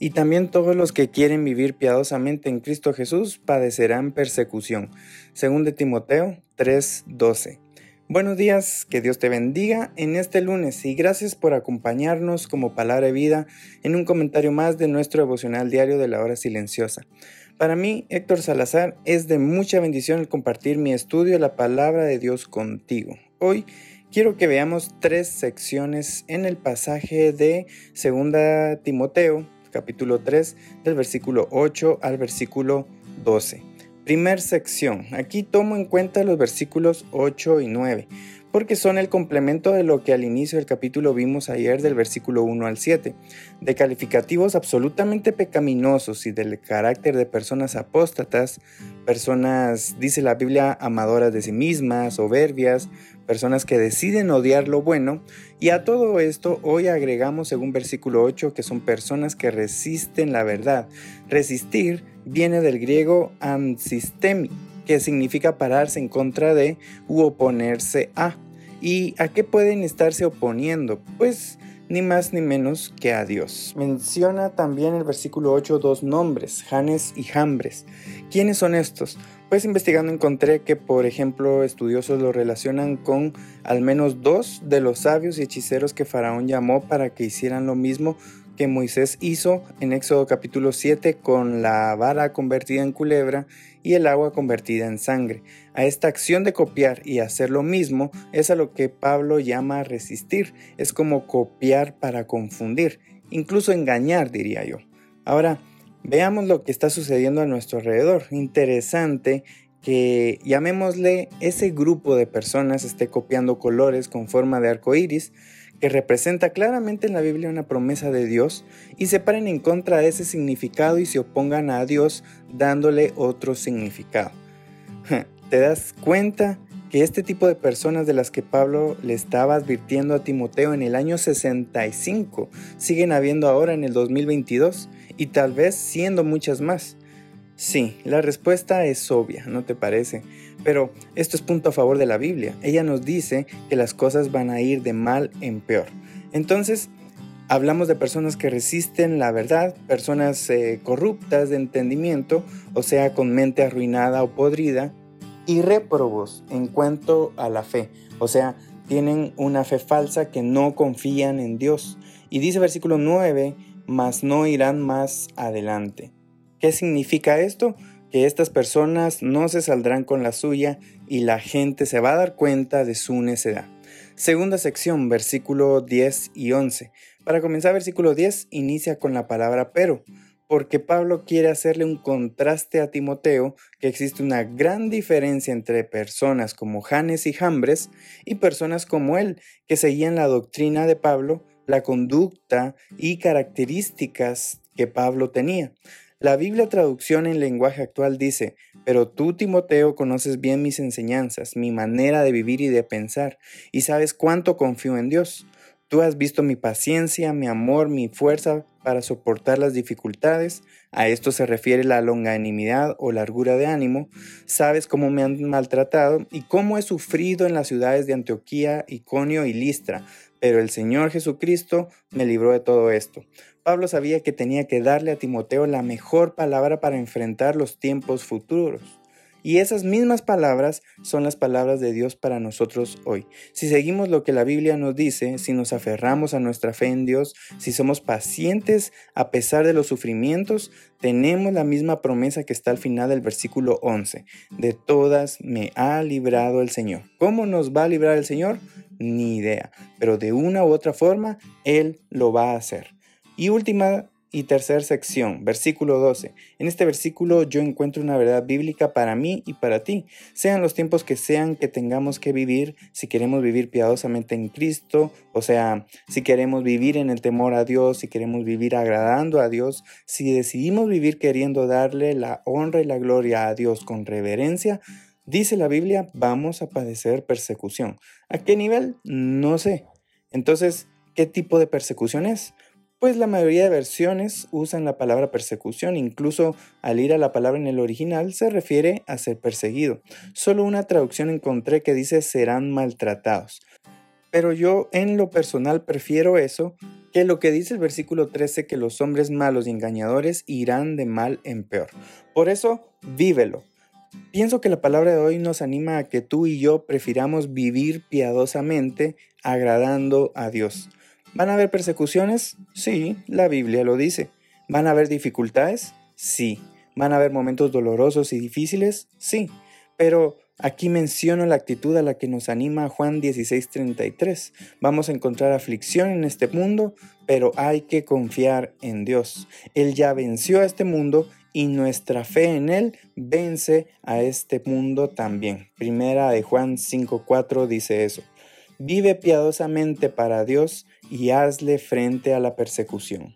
Y también todos los que quieren vivir piadosamente en Cristo Jesús padecerán persecución. Según de Timoteo 3:12. Buenos días, que Dios te bendiga en este lunes y gracias por acompañarnos como palabra de vida en un comentario más de nuestro devocional diario de la hora silenciosa. Para mí, Héctor Salazar, es de mucha bendición el compartir mi estudio de la palabra de Dios contigo. Hoy quiero que veamos tres secciones en el pasaje de 2 Timoteo capítulo 3, del versículo 8 al versículo 12. Primer sección. Aquí tomo en cuenta los versículos 8 y 9, porque son el complemento de lo que al inicio del capítulo vimos ayer del versículo 1 al 7, de calificativos absolutamente pecaminosos y del carácter de personas apóstatas, personas, dice la Biblia, amadoras de sí mismas, soberbias, personas que deciden odiar lo bueno, y a todo esto hoy agregamos según versículo 8 que son personas que resisten la verdad. Resistir viene del griego ansistemi, que significa pararse en contra de u oponerse a. ¿Y a qué pueden estarse oponiendo? Pues ni más ni menos que a Dios. Menciona también el versículo 8 dos nombres, Janes y Jambres. ¿Quiénes son estos? Pues investigando encontré que, por ejemplo, estudiosos lo relacionan con al menos dos de los sabios y hechiceros que Faraón llamó para que hicieran lo mismo que Moisés hizo en Éxodo capítulo 7 con la vara convertida en culebra y el agua convertida en sangre. A esta acción de copiar y hacer lo mismo es a lo que Pablo llama resistir. Es como copiar para confundir, incluso engañar, diría yo. Ahora, Veamos lo que está sucediendo a nuestro alrededor. Interesante que llamémosle ese grupo de personas esté copiando colores con forma de arco iris, que representa claramente en la Biblia una promesa de Dios, y se paren en contra de ese significado y se opongan a Dios dándole otro significado. ¿Te das cuenta que este tipo de personas de las que Pablo le estaba advirtiendo a Timoteo en el año 65 siguen habiendo ahora en el 2022? Y tal vez siendo muchas más. Sí, la respuesta es obvia, ¿no te parece? Pero esto es punto a favor de la Biblia. Ella nos dice que las cosas van a ir de mal en peor. Entonces, hablamos de personas que resisten la verdad, personas eh, corruptas de entendimiento, o sea, con mente arruinada o podrida, y réprobos en cuanto a la fe, o sea, tienen una fe falsa que no confían en Dios. Y dice versículo 9 mas no irán más adelante. ¿Qué significa esto? Que estas personas no se saldrán con la suya y la gente se va a dar cuenta de su necedad. Segunda sección, versículo 10 y 11. Para comenzar, versículo 10 inicia con la palabra pero, porque Pablo quiere hacerle un contraste a Timoteo que existe una gran diferencia entre personas como Janes y Jambres y personas como él, que seguían la doctrina de Pablo la conducta y características que Pablo tenía. La Biblia traducción en lenguaje actual dice, pero tú, Timoteo, conoces bien mis enseñanzas, mi manera de vivir y de pensar, y sabes cuánto confío en Dios. Tú has visto mi paciencia, mi amor, mi fuerza para soportar las dificultades. A esto se refiere la longanimidad o largura de ánimo. Sabes cómo me han maltratado y cómo he sufrido en las ciudades de Antioquía, Iconio y Listra, pero el Señor Jesucristo me libró de todo esto. Pablo sabía que tenía que darle a Timoteo la mejor palabra para enfrentar los tiempos futuros. Y esas mismas palabras son las palabras de Dios para nosotros hoy. Si seguimos lo que la Biblia nos dice, si nos aferramos a nuestra fe en Dios, si somos pacientes a pesar de los sufrimientos, tenemos la misma promesa que está al final del versículo 11. De todas me ha librado el Señor. ¿Cómo nos va a librar el Señor? Ni idea. Pero de una u otra forma, Él lo va a hacer. Y última y tercera sección, versículo 12. En este versículo yo encuentro una verdad bíblica para mí y para ti. Sean los tiempos que sean que tengamos que vivir, si queremos vivir piadosamente en Cristo, o sea, si queremos vivir en el temor a Dios, si queremos vivir agradando a Dios, si decidimos vivir queriendo darle la honra y la gloria a Dios con reverencia, dice la Biblia, vamos a padecer persecución. ¿A qué nivel? No sé. Entonces, ¿qué tipo de persecución es? Pues la mayoría de versiones usan la palabra persecución, incluso al ir a la palabra en el original se refiere a ser perseguido. Solo una traducción encontré que dice serán maltratados. Pero yo en lo personal prefiero eso que lo que dice el versículo 13 que los hombres malos y engañadores irán de mal en peor. Por eso, vívelo. Pienso que la palabra de hoy nos anima a que tú y yo prefiramos vivir piadosamente agradando a Dios. ¿Van a haber persecuciones? Sí, la Biblia lo dice. ¿Van a haber dificultades? Sí. ¿Van a haber momentos dolorosos y difíciles? Sí. Pero aquí menciono la actitud a la que nos anima Juan 16:33. Vamos a encontrar aflicción en este mundo, pero hay que confiar en Dios. Él ya venció a este mundo y nuestra fe en Él vence a este mundo también. Primera de Juan 5:4 dice eso. Vive piadosamente para Dios y hazle frente a la persecución.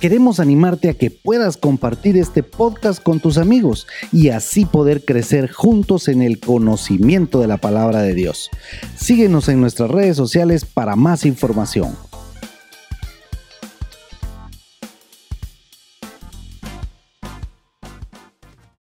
Queremos animarte a que puedas compartir este podcast con tus amigos y así poder crecer juntos en el conocimiento de la palabra de Dios. Síguenos en nuestras redes sociales para más información.